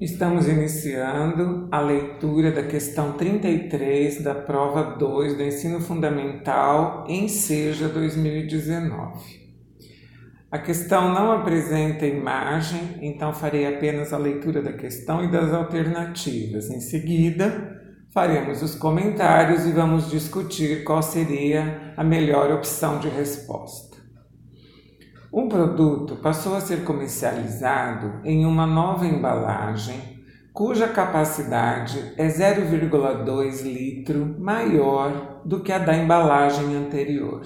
Estamos iniciando a leitura da questão 33 da prova 2 do ensino fundamental em Seja 2019. A questão não apresenta imagem, então farei apenas a leitura da questão e das alternativas. Em seguida, faremos os comentários e vamos discutir qual seria a melhor opção de resposta. Um produto passou a ser comercializado em uma nova embalagem cuja capacidade é 0,2 litro maior do que a da embalagem anterior.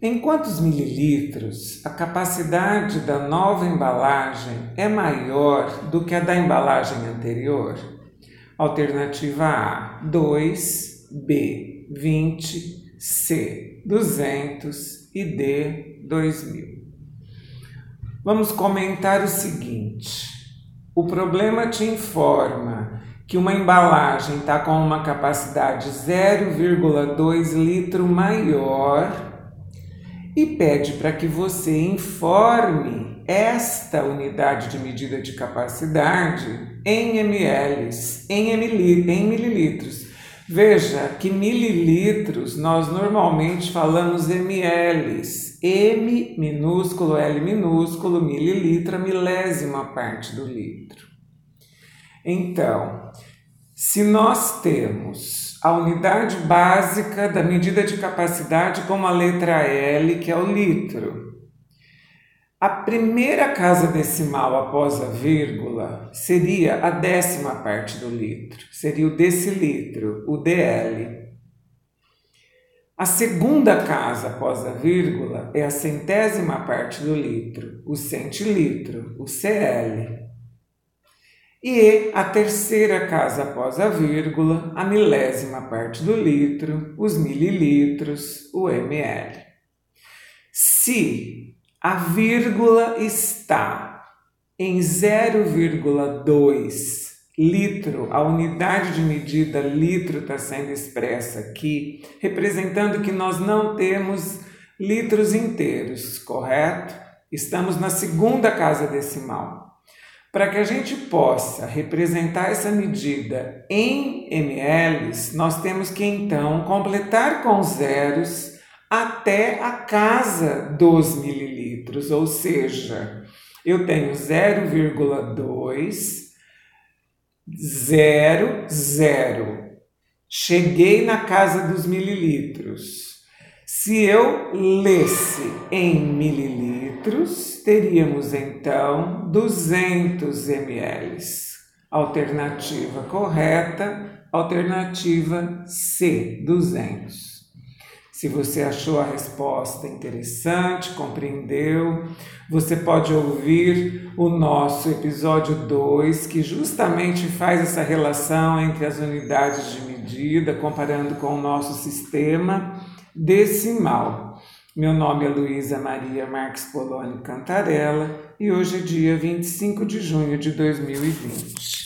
Em quantos mililitros a capacidade da nova embalagem é maior do que a da embalagem anterior? Alternativa A: 2, B: 20, C: 200 e D: 2000. Vamos comentar o seguinte: o problema te informa que uma embalagem está com uma capacidade 0,2 litro maior e pede para que você informe esta unidade de medida de capacidade em ml, em, em mililitros. Veja que mililitros nós normalmente falamos ml, M minúsculo, L minúsculo, mililitro, milésima parte do litro. Então, se nós temos a unidade básica da medida de capacidade como a letra L, que é o litro, a primeira casa decimal após a vírgula seria a décima parte do litro, seria o decilitro, o DL. A segunda casa após a vírgula é a centésima parte do litro, o centilitro, o CL. E a terceira casa após a vírgula, a milésima parte do litro, os mililitros, o ml. Se a vírgula está em 0,2 litro, a unidade de medida litro está sendo expressa aqui, representando que nós não temos litros inteiros, correto? Estamos na segunda casa decimal. Para que a gente possa representar essa medida em ml, nós temos que então completar com zeros até a casa dos mililitros, ou seja, eu tenho 0,2, 0, 0. Cheguei na casa dos mililitros. Se eu lesse em mililitros, teríamos então 200 ml. Alternativa correta, alternativa C, 200. Se você achou a resposta interessante, compreendeu, você pode ouvir o nosso episódio 2, que justamente faz essa relação entre as unidades de medida, comparando com o nosso sistema decimal. Meu nome é Luísa Maria Marques Poloni Cantarella e hoje é dia 25 de junho de 2020.